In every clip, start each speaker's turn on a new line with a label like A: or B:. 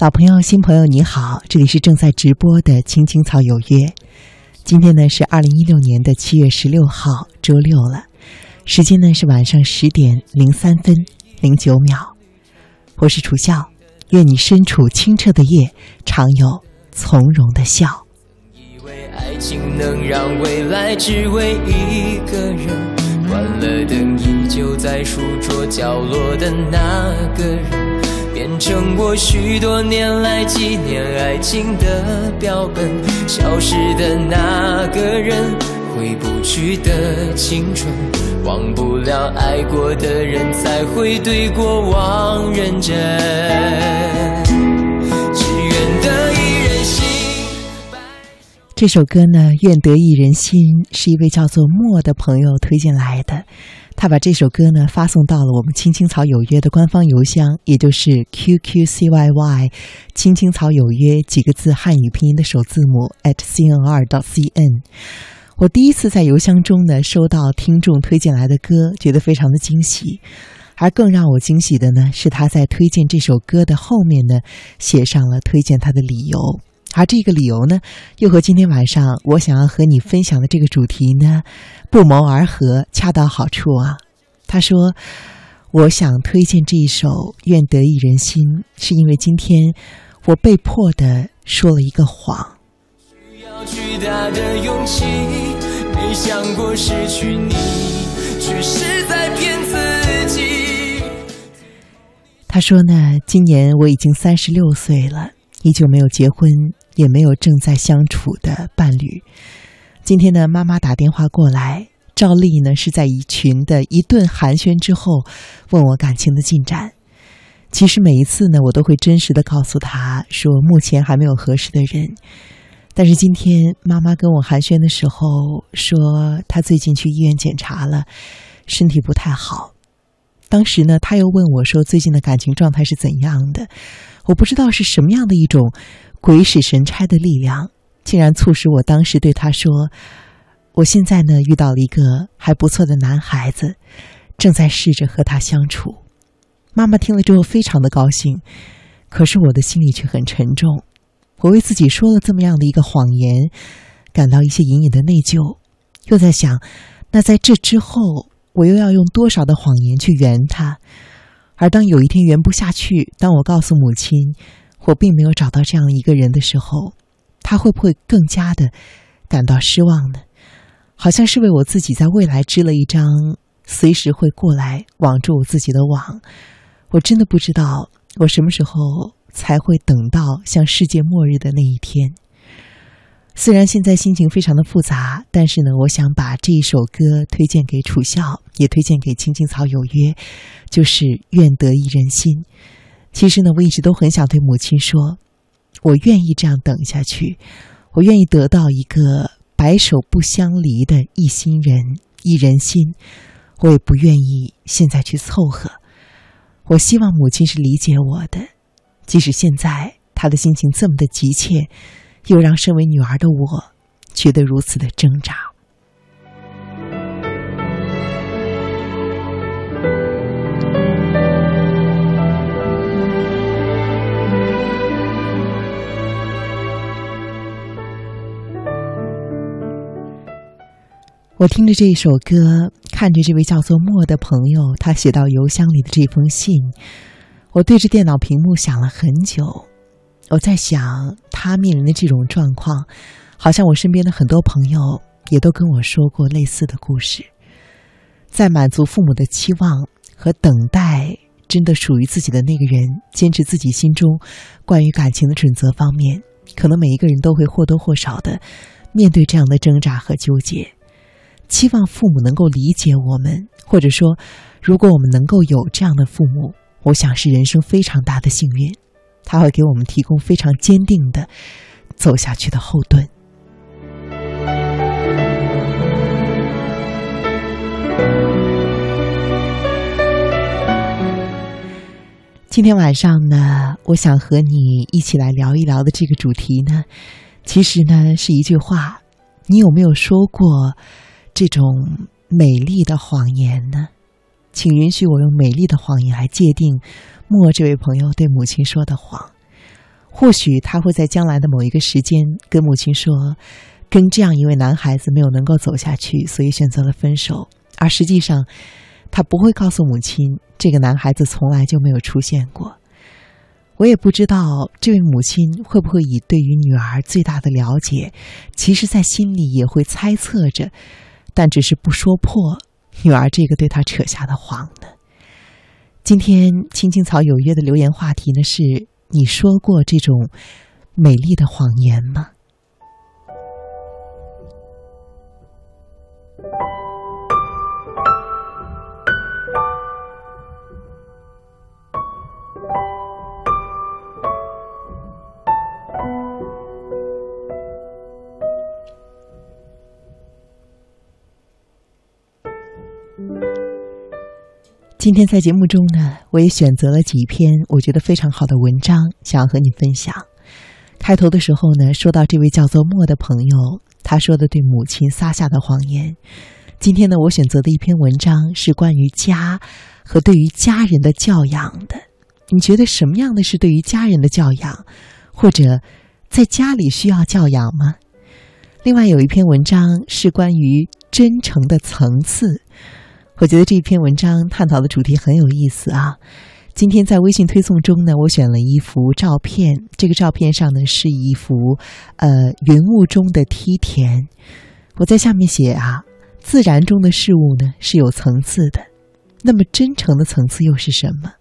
A: 老朋友、新朋友，你好，这里是正在直播的《青青草有约》。今天呢是二零一六年的七月十六号，周六了，时间呢是晚上十点零三分零九秒。我是楚笑，愿你身处清澈的夜，常有从容的笑。
B: 以为爱情能让未来只为一个人，关了灯依旧在书桌角落的那个人。变成我许多年来纪念爱情的标本，消失的那个人，回不去的青春，忘不了爱过的人，才会对过往认真。
A: 这首歌呢，《愿得一人心》是一位叫做莫的朋友推荐来的。他把这首歌呢发送到了我们青青草有约的官方邮箱，也就是 QQCYY 青青草有约几个字汉语拼音的首字母 at @cnr.cn。我第一次在邮箱中呢收到听众推荐来的歌，觉得非常的惊喜。而更让我惊喜的呢，是他在推荐这首歌的后面呢写上了推荐他的理由。而这个理由呢，又和今天晚上我想要和你分享的这个主题呢不谋而合，恰到好处啊。他说：“我想推荐这一首《愿得一人心》，是因为今天我被迫的说了一个谎。
B: 需要巨大的勇气，没想过失去你，却是在骗自己。”
A: 他说呢，今年我已经三十六岁了，依旧没有结婚，也没有正在相处的伴侣。今天呢，妈妈打电话过来。照例呢是在一群的一顿寒暄之后，问我感情的进展。其实每一次呢，我都会真实的告诉她说，目前还没有合适的人。但是今天妈妈跟我寒暄的时候说，她最近去医院检查了，身体不太好。当时呢，他又问我说，最近的感情状态是怎样的？我不知道是什么样的一种鬼使神差的力量，竟然促使我当时对他说。我现在呢遇到了一个还不错的男孩子，正在试着和他相处。妈妈听了之后非常的高兴，可是我的心里却很沉重。我为自己说了这么样的一个谎言，感到一些隐隐的内疚，又在想，那在这之后，我又要用多少的谎言去圆他？而当有一天圆不下去，当我告诉母亲我并没有找到这样一个人的时候，他会不会更加的感到失望呢？好像是为我自己在未来织了一张随时会过来网住我自己的网。我真的不知道我什么时候才会等到像世界末日的那一天。虽然现在心情非常的复杂，但是呢，我想把这一首歌推荐给楚笑，也推荐给青青草有约，就是愿得一人心。其实呢，我一直都很想对母亲说，我愿意这样等下去，我愿意得到一个。白首不相离的一心人，一人心，我也不愿意现在去凑合。我希望母亲是理解我的，即使现在她的心情这么的急切，又让身为女儿的我觉得如此的挣扎。我听着这一首歌，看着这位叫做莫的朋友他写到邮箱里的这封信，我对着电脑屏幕想了很久。我在想，他面临的这种状况，好像我身边的很多朋友也都跟我说过类似的故事。在满足父母的期望和等待真的属于自己的那个人，坚持自己心中关于感情的准则方面，可能每一个人都会或多或少的面对这样的挣扎和纠结。期望父母能够理解我们，或者说，如果我们能够有这样的父母，我想是人生非常大的幸运。他会给我们提供非常坚定的走下去的后盾。今天晚上呢，我想和你一起来聊一聊的这个主题呢，其实呢是一句话：你有没有说过？这种美丽的谎言呢？请允许我用美丽的谎言来界定莫这位朋友对母亲说的谎。或许他会在将来的某一个时间跟母亲说，跟这样一位男孩子没有能够走下去，所以选择了分手。而实际上，他不会告诉母亲，这个男孩子从来就没有出现过。我也不知道这位母亲会不会以对于女儿最大的了解，其实在心里也会猜测着，但只是不说破女儿这个对他扯下的谎呢。今天青青草有约的留言话题呢是：你说过这种美丽的谎言吗？今天在节目中呢，我也选择了几篇我觉得非常好的文章，想要和你分享。开头的时候呢，说到这位叫做莫的朋友，他说的对母亲撒下的谎言。今天呢，我选择的一篇文章是关于家和对于家人的教养的。你觉得什么样的是对于家人的教养，或者在家里需要教养吗？另外有一篇文章是关于真诚的层次。我觉得这篇文章探讨的主题很有意思啊！今天在微信推送中呢，我选了一幅照片，这个照片上呢是一幅呃云雾中的梯田。我在下面写啊，自然中的事物呢是有层次的，那么真诚的层次又是什么？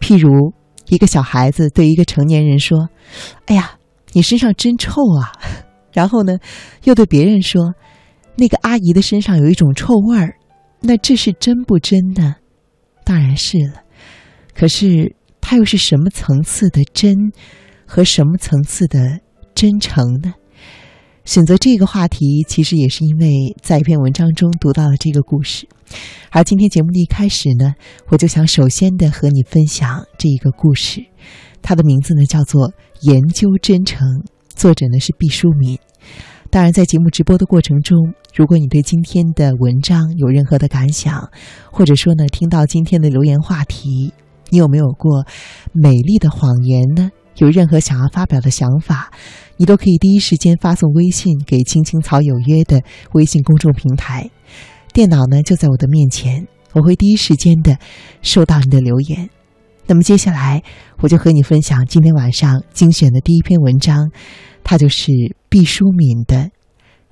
A: 譬如一个小孩子对一个成年人说：“哎呀，你身上真臭啊！”然后呢，又对别人说：“那个阿姨的身上有一种臭味儿。”那这是真不真呢？当然是了。可是它又是什么层次的真，和什么层次的真诚呢？选择这个话题，其实也是因为在一篇文章中读到了这个故事。而今天节目的一开始呢，我就想首先的和你分享这一个故事。它的名字呢叫做《研究真诚》，作者呢是毕淑敏。当然，在节目直播的过程中，如果你对今天的文章有任何的感想，或者说呢，听到今天的留言话题，你有没有过美丽的谎言呢？有任何想要发表的想法，你都可以第一时间发送微信给“青青草有约”的微信公众平台。电脑呢就在我的面前，我会第一时间的收到你的留言。那么接下来，我就和你分享今天晚上精选的第一篇文章。他就是毕淑敏的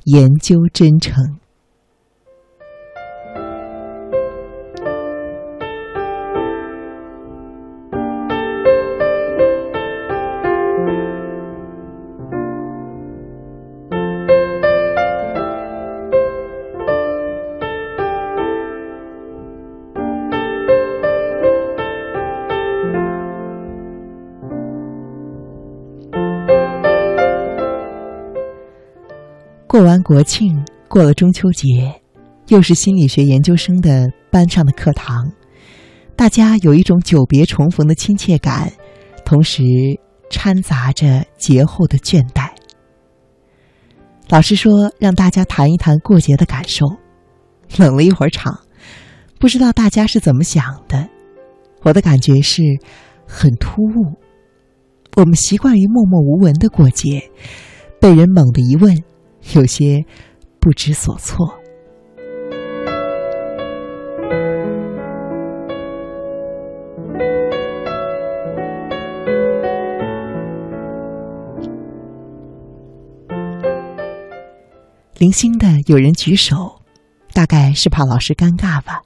A: 研究真诚。过完国庆，过了中秋节，又是心理学研究生的班上的课堂，大家有一种久别重逢的亲切感，同时掺杂着节后的倦怠。老师说让大家谈一谈过节的感受，冷了一会儿场，不知道大家是怎么想的。我的感觉是很突兀，我们习惯于默默无闻的过节，被人猛地一问。有些不知所措。零星的有人举手，大概是怕老师尴尬吧。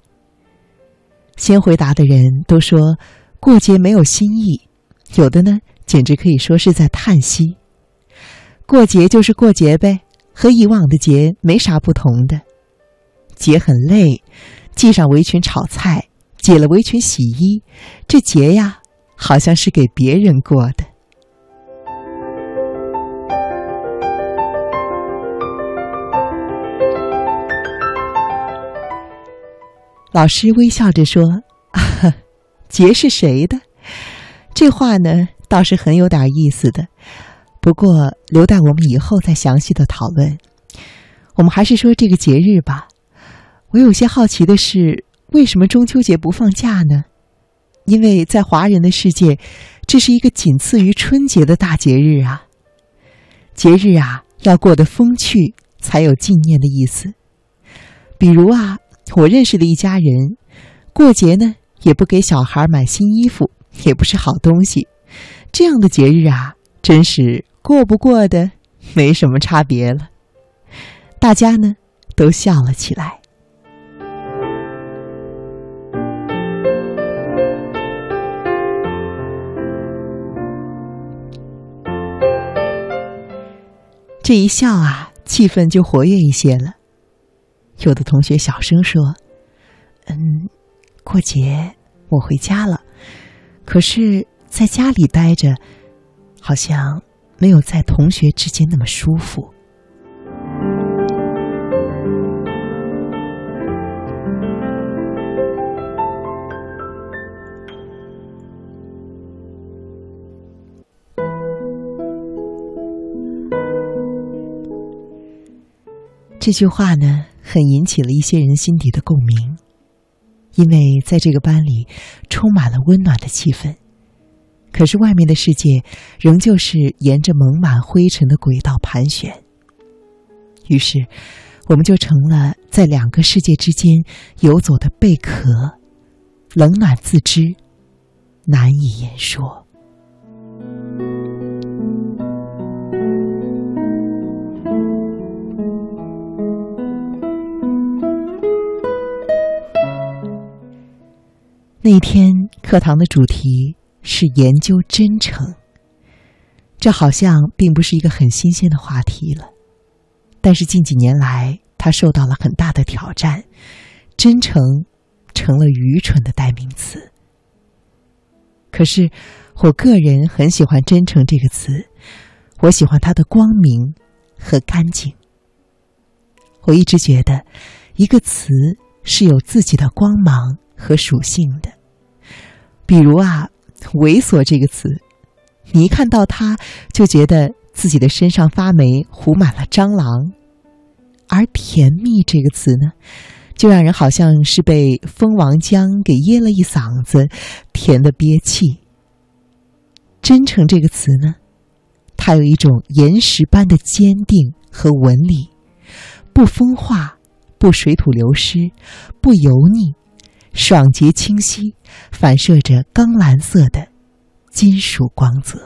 A: 先回答的人都说过节没有新意，有的呢简直可以说是在叹息。过节就是过节呗。和以往的节没啥不同的，节很累，系上围裙炒菜，解了围裙洗衣，这节呀，好像是给别人过的。老师微笑着说：“节是谁的？”这话呢，倒是很有点意思的。不过，留待我们以后再详细的讨论。我们还是说这个节日吧。我有些好奇的是，为什么中秋节不放假呢？因为在华人的世界，这是一个仅次于春节的大节日啊！节日啊，要过得风趣，才有纪念的意思。比如啊，我认识的一家人，过节呢也不给小孩买新衣服，也不是好东西。这样的节日啊，真是过不过的 没什么差别了。大家呢都笑了起来。这一笑啊，气氛就活跃一些了。有的同学小声说：“嗯，过节我回家了，可是在家里待着，好像没有在同学之间那么舒服。”这句话呢，很引起了一些人心底的共鸣，因为在这个班里充满了温暖的气氛。可是外面的世界仍旧是沿着蒙满灰尘的轨道盘旋。于是，我们就成了在两个世界之间游走的贝壳，冷暖自知，难以言说。那一天课堂的主题是研究真诚，这好像并不是一个很新鲜的话题了。但是近几年来，它受到了很大的挑战，真诚成了愚蠢的代名词。可是，我个人很喜欢“真诚”这个词，我喜欢它的光明和干净。我一直觉得，一个词是有自己的光芒。和属性的，比如啊，猥琐这个词，你一看到它就觉得自己的身上发霉，糊满了蟑螂；而甜蜜这个词呢，就让人好像是被蜂王浆给噎了一嗓子，甜的憋气。真诚这个词呢，它有一种岩石般的坚定和纹理，不风化，不水土流失，不油腻。爽洁清晰，反射着钢蓝色的金属光泽。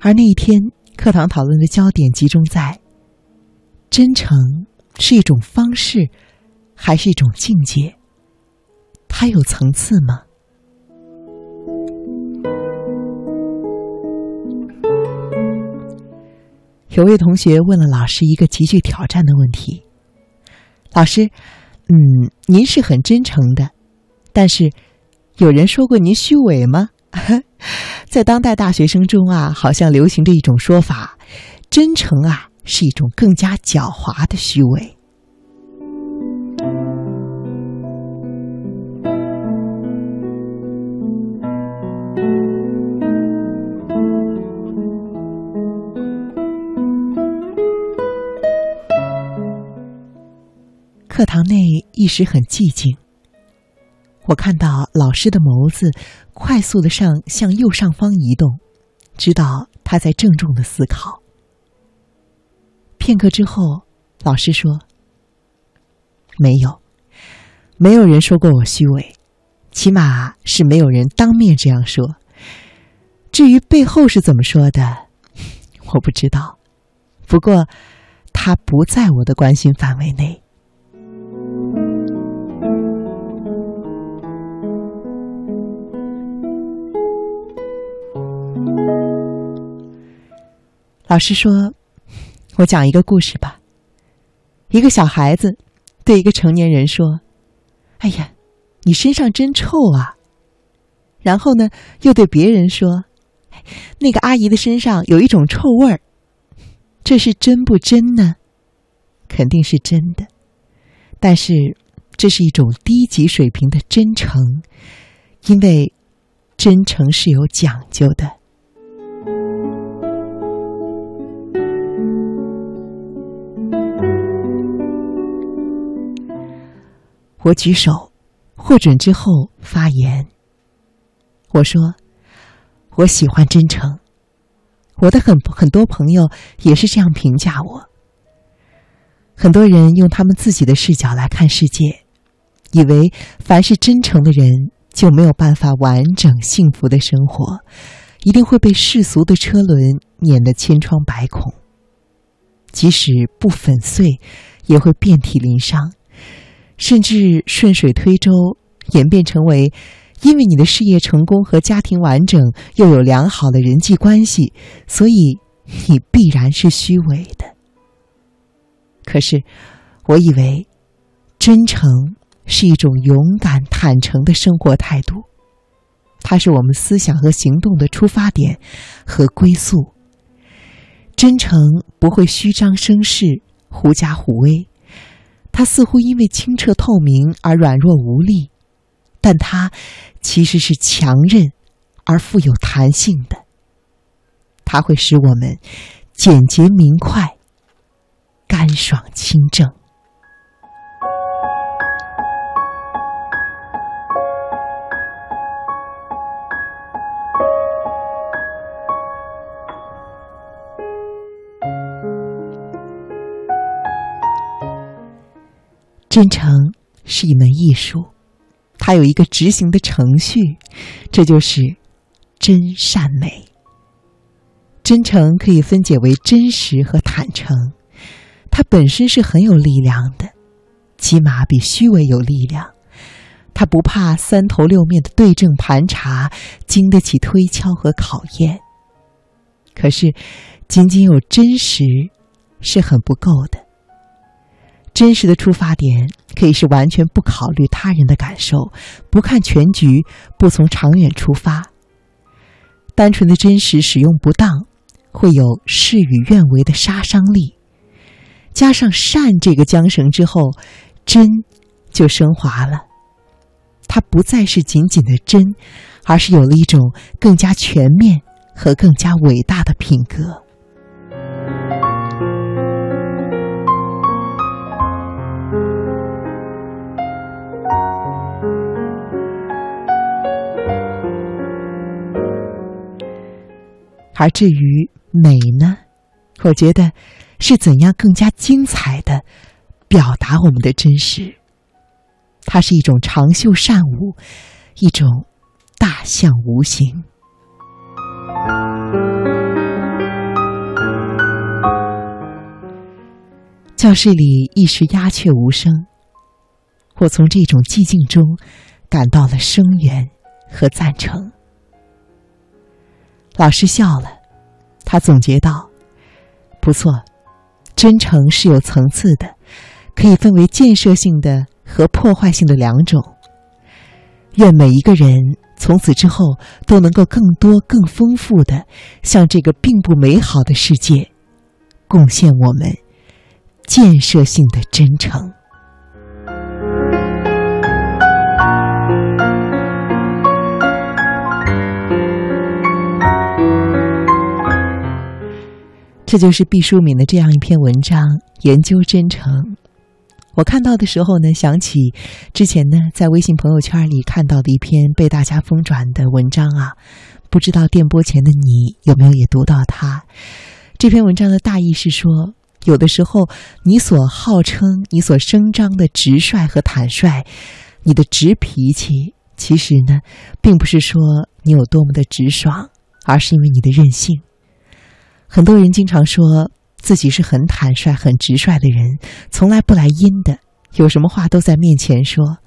A: 而那一天，课堂讨论的焦点集中在：真诚是一种方式，还是一种境界？它有层次吗？有位同学问了老师一个极具挑战的问题：“老师，嗯，您是很真诚的，但是有人说过您虚伪吗？” 在当代大学生中啊，好像流行着一种说法：真诚啊，是一种更加狡猾的虚伪。一时很寂静。我看到老师的眸子快速的上向右上方移动，知道他在郑重的思考。片刻之后，老师说：“没有，没有人说过我虚伪，起码是没有人当面这样说。至于背后是怎么说的，我不知道。不过，他不在我的关心范围内。”老师说：“我讲一个故事吧。一个小孩子对一个成年人说：‘哎呀，你身上真臭啊！’然后呢，又对别人说：‘那个阿姨的身上有一种臭味儿。’这是真不真呢？肯定是真的。但是这是一种低级水平的真诚，因为真诚是有讲究的。”我举手，获准之后发言。我说：“我喜欢真诚。”我的很很多朋友也是这样评价我。很多人用他们自己的视角来看世界，以为凡是真诚的人就没有办法完整幸福的生活，一定会被世俗的车轮碾得千疮百孔。即使不粉碎，也会遍体鳞伤，甚至顺水推舟，演变成为。因为你的事业成功和家庭完整，又有良好的人际关系，所以你必然是虚伪的。可是，我以为真诚是一种勇敢、坦诚的生活态度，它是我们思想和行动的出发点和归宿。真诚不会虚张声势、狐假虎威，它似乎因为清澈透明而软弱无力。但它其实是强韧而富有弹性的，它会使我们简洁明快、干爽清正。真诚是一门艺术。它有一个执行的程序，这就是真善美。真诚可以分解为真实和坦诚，它本身是很有力量的，起码比虚伪有力量。它不怕三头六面的对症盘查，经得起推敲和考验。可是，仅仅有真实是很不够的。真实的出发点可以是完全不考虑他人的感受，不看全局，不从长远出发。单纯的真实使用不当，会有事与愿违的杀伤力。加上善这个缰绳之后，真就升华了。它不再是仅仅的真，而是有了一种更加全面和更加伟大的品格。而至于美呢，我觉得是怎样更加精彩的表达我们的真实。它是一种长袖善舞，一种大象无形。教室里一时鸦雀无声，我从这种寂静中感到了声援和赞成。老师笑了，他总结道：“不错，真诚是有层次的，可以分为建设性的和破坏性的两种。愿每一个人从此之后都能够更多、更丰富的向这个并不美好的世界贡献我们建设性的真诚。”这就是毕淑敏的这样一篇文章，研究真诚。我看到的时候呢，想起之前呢在微信朋友圈里看到的一篇被大家疯转的文章啊，不知道电波前的你有没有也读到它？这篇文章的大意是说，有的时候你所号称、你所声张的直率和坦率，你的直脾气，其实呢，并不是说你有多么的直爽，而是因为你的任性。很多人经常说自己是很坦率、很直率的人，从来不来阴的，有什么话都在面前说。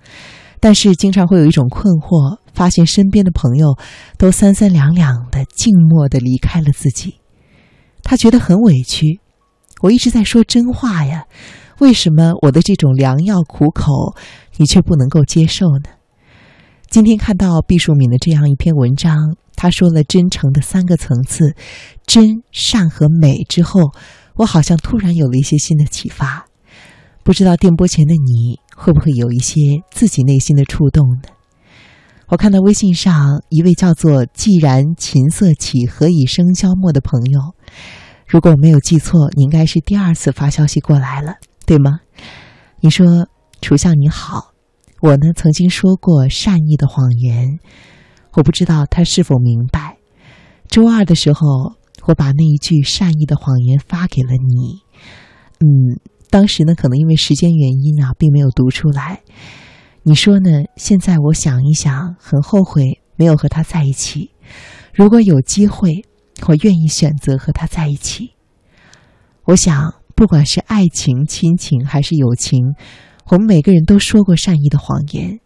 A: 但是经常会有一种困惑，发现身边的朋友都三三两两的、静默的离开了自己，他觉得很委屈。我一直在说真话呀，为什么我的这种良药苦口，你却不能够接受呢？今天看到毕淑敏的这样一篇文章。他说了真诚的三个层次，真善和美之后，我好像突然有了一些新的启发。不知道电波前的你会不会有一些自己内心的触动呢？我看到微信上一位叫做“既然琴瑟起，何以笙箫默”的朋友，如果我没有记错，你应该是第二次发消息过来了，对吗？你说：“楚相你好，我呢曾经说过善意的谎言，我不知道他是否明白。周二的时候，我把那一句善意的谎言发给了你。嗯，当时呢，可能因为时间原因啊，并没有读出来。你说呢？现在我想一想，很后悔没有和他在一起。如果有机会，我愿意选择和他在一起。我想，不管是爱情、亲情还是友情。我们每个人都说过善意的谎言，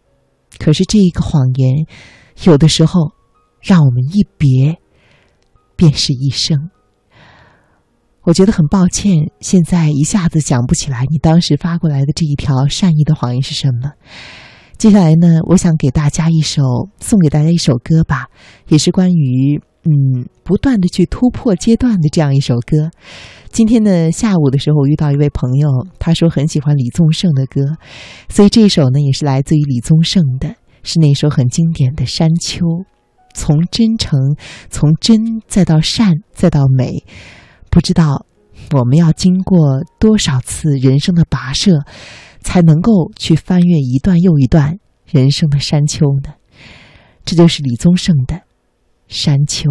A: 可是这一个谎言，有的时候让我们一别便是一生。我觉得很抱歉，现在一下子想不起来你当时发过来的这一条善意的谎言是什么。接下来呢，我想给大家一首送给大家一首歌吧，也是关于嗯不断的去突破阶段的这样一首歌。今天呢，下午的时候，我遇到一位朋友，他说很喜欢李宗盛的歌，所以这首呢也是来自于李宗盛的，是那首很经典的《山丘》。从真诚，从真再到善，再到美，不知道我们要经过多少次人生的跋涉，才能够去翻越一段又一段人生的山丘呢？这就是李宗盛的《山丘》。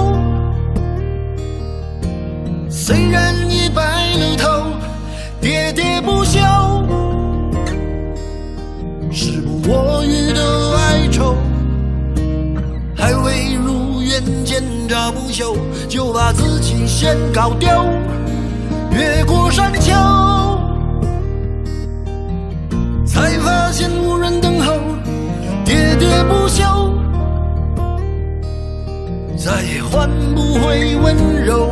C: 虽然已白了头，喋喋不休，时不我予的哀愁，还未如愿见着不朽，就把自己先搞丢。越过山丘，才发现无人等候，喋喋不休，再也换不回温柔。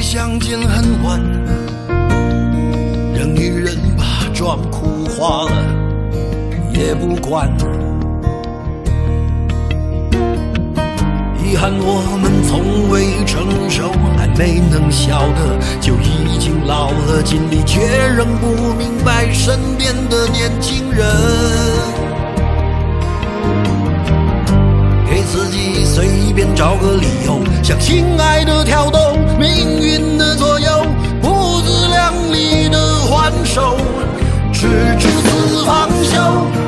C: 相见恨晚，任女人把妆哭花了也不管。遗憾我们从未成熟，还没能晓得，就已经老了，尽力却仍不明白身边的年轻人。便找个理由，向心爱的挑动，命运的左右，不自量力的还手，直至死方休。